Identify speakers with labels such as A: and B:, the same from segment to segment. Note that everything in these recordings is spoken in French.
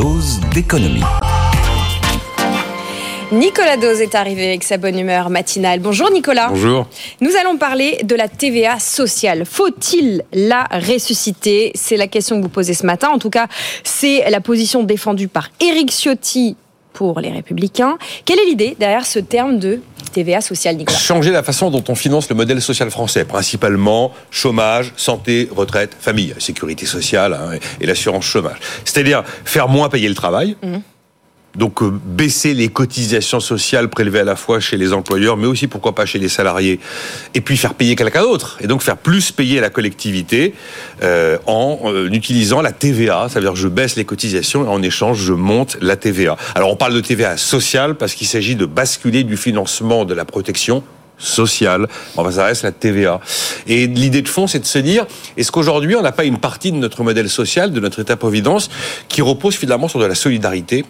A: dose d'économie.
B: Nicolas Dose est arrivé avec sa bonne humeur matinale. Bonjour Nicolas.
C: Bonjour.
B: Nous allons parler de la TVA sociale. Faut-il la ressusciter? C'est la question que vous posez ce matin. En tout cas, c'est la position défendue par Éric Ciotti pour les Républicains. Quelle est l'idée derrière ce terme de TVA sociale, Nicolas
C: Changer la façon dont on finance le modèle social français, principalement chômage, santé, retraite, famille, sécurité sociale hein, et l'assurance chômage. C'est-à-dire faire moins payer le travail. Mmh. Donc euh, baisser les cotisations sociales prélevées à la fois chez les employeurs, mais aussi pourquoi pas chez les salariés, et puis faire payer quelqu'un d'autre, et donc faire plus payer la collectivité euh, en euh, utilisant la TVA, ça veut dire je baisse les cotisations et en échange je monte la TVA. Alors on parle de TVA sociale parce qu'il s'agit de basculer du financement de la protection sociale. Enfin, ça reste la TVA. Et l'idée de fond, c'est de se dire, est-ce qu'aujourd'hui, on n'a pas une partie de notre modèle social, de notre État-providence, qui repose finalement sur de la solidarité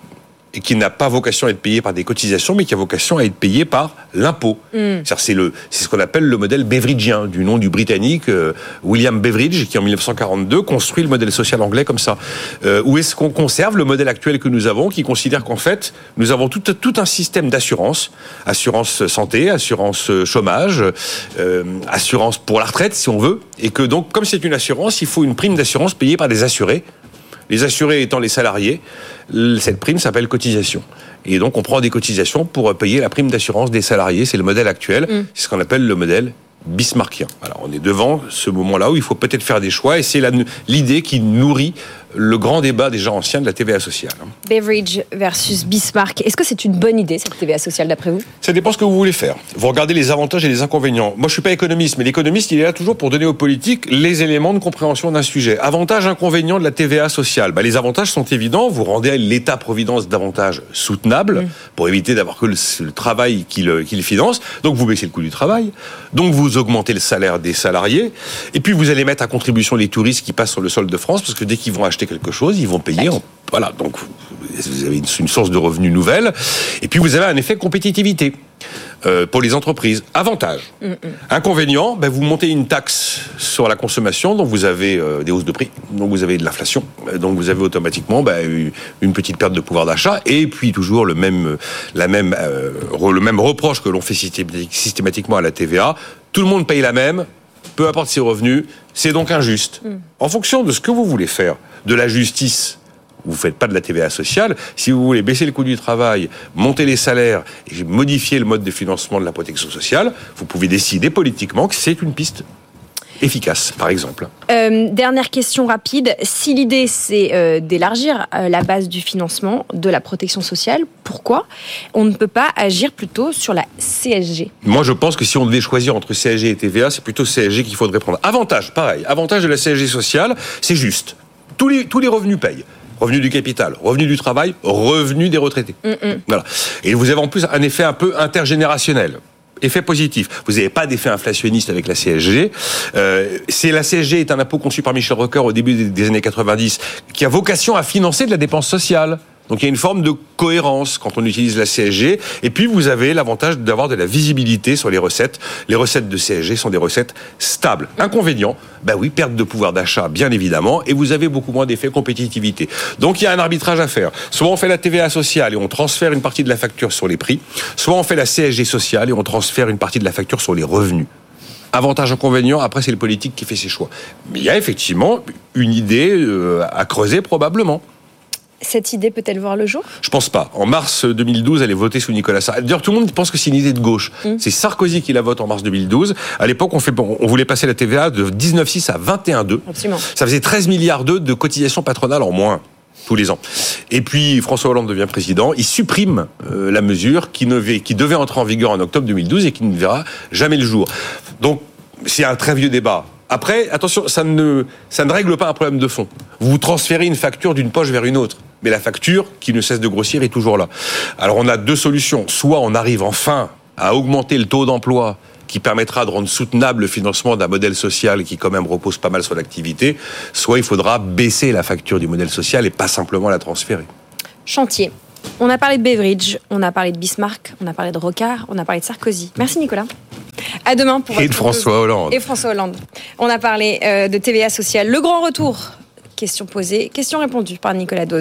C: et qui n'a pas vocation à être payé par des cotisations, mais qui a vocation à être payé par l'impôt. Mm. C'est le, c'est ce qu'on appelle le modèle beveridgien, du nom du Britannique euh, William Beveridge, qui en 1942 construit le modèle social anglais comme ça. Euh, où est-ce qu'on conserve le modèle actuel que nous avons, qui considère qu'en fait, nous avons tout, tout un système d'assurance, assurance santé, assurance chômage, euh, assurance pour la retraite, si on veut, et que donc, comme c'est une assurance, il faut une prime d'assurance payée par des assurés les assurés étant les salariés, cette prime s'appelle cotisation. Et donc on prend des cotisations pour payer la prime d'assurance des salariés. C'est le modèle actuel. Mm. C'est ce qu'on appelle le modèle bismarckien. Alors on est devant ce moment-là où il faut peut-être faire des choix et c'est l'idée qui nourrit le grand débat des gens anciens de la TVA sociale.
B: Beveridge versus Bismarck. Est-ce que c'est une bonne idée cette TVA sociale d'après vous?
C: Ça dépend ce que vous voulez faire. Vous regardez les avantages et les inconvénients. Moi je suis pas économiste, mais l'économiste il est là toujours pour donner aux politiques les éléments de compréhension d'un sujet. Avantages, inconvénients de la TVA sociale. Bah, les avantages sont évidents. Vous rendez l'État-providence davantage soutenable mm. pour éviter d'avoir que le, travail qu'il le finance. Donc vous baissez le coût du travail. Donc vous augmentez le salaire des salariés. Et puis vous allez mettre à contribution les touristes qui passent sur le sol de France parce que dès qu'ils vont acheter quelque chose, ils vont payer. Voilà, donc vous avez une, source de revenus nouvelle. Et puis vous avez un effet compétitivité. Euh, pour les entreprises. Avantage. Mm. Inconvénient, ben vous montez une taxe sur la consommation, donc vous avez euh, des hausses de prix, donc vous avez de l'inflation, donc vous avez automatiquement ben, une petite perte de pouvoir d'achat, et puis toujours le même, la même, euh, le même reproche que l'on fait systématiquement à la TVA. Tout le monde paye la même, peu importe ses revenus, c'est donc injuste. Mm. En fonction de ce que vous voulez faire, de la justice, vous ne faites pas de la TVA sociale. Si vous voulez baisser le coût du travail, monter les salaires et modifier le mode de financement de la protection sociale, vous pouvez décider politiquement que c'est une piste efficace, par exemple.
B: Euh, dernière question rapide. Si l'idée, c'est euh, d'élargir euh, la base du financement de la protection sociale, pourquoi on ne peut pas agir plutôt sur la CSG
C: Moi, je pense que si on devait choisir entre CSG et TVA, c'est plutôt CSG qu'il faudrait prendre. Avantage, pareil. Avantage de la CSG sociale, c'est juste. Tous les, tous les revenus payent revenus du capital, revenus du travail, revenus des retraités. Mm, mm. Voilà. Et vous avez en plus un effet un peu intergénérationnel effet positif. Vous n'avez pas d'effet inflationniste avec la CSG. Euh, c'est la CSG est un impôt conçu par Michel Rocard au début des années 90 qui a vocation à financer de la dépense sociale. Donc il y a une forme de cohérence quand on utilise la CSG. Et puis vous avez l'avantage d'avoir de la visibilité sur les recettes. Les recettes de CSG sont des recettes stables. Inconvénient, ben oui, perte de pouvoir d'achat, bien évidemment, et vous avez beaucoup moins d'effet compétitivité. Donc il y a un arbitrage à faire. Soit on fait la TVA sociale et on transfère une partie de la facture sur les prix, soit on fait la CSG sociale et on transfère une partie de la facture sur les revenus. Avantage, inconvénient, après c'est le politique qui fait ses choix. Mais il y a effectivement une idée euh, à creuser probablement.
B: Cette idée peut-elle voir le jour?
C: Je pense pas. En mars 2012, elle est votée sous Nicolas Sarkozy. D'ailleurs, tout le monde pense que c'est une idée de gauche. Mm. C'est Sarkozy qui la vote en mars 2012. À l'époque, on, fait, on voulait passer la TVA de 19,6 à 21,2. Ça faisait 13 milliards d'euros de cotisations patronales en moins tous les ans. Et puis François Hollande devient président, il supprime euh, la mesure qui, ne, qui devait entrer en vigueur en octobre 2012 et qui ne verra jamais le jour. Donc c'est un très vieux débat. Après, attention, ça ne, ça ne règle pas un problème de fond. Vous transférez une facture d'une poche vers une autre mais la facture, qui ne cesse de grossir, est toujours là. Alors on a deux solutions. Soit on arrive enfin à augmenter le taux d'emploi qui permettra de rendre soutenable le financement d'un modèle social qui quand même repose pas mal sur l'activité, soit il faudra baisser la facture du modèle social et pas simplement la transférer.
B: Chantier. On a parlé de Beveridge, on a parlé de Bismarck, on a parlé de Rocard, on a parlé de Sarkozy. Merci Nicolas. À demain pour
C: Et de François Hollande.
B: Et François Hollande. On a parlé euh, de TVA sociale. Le grand retour. Question posée, question répondue par Nicolas Dose.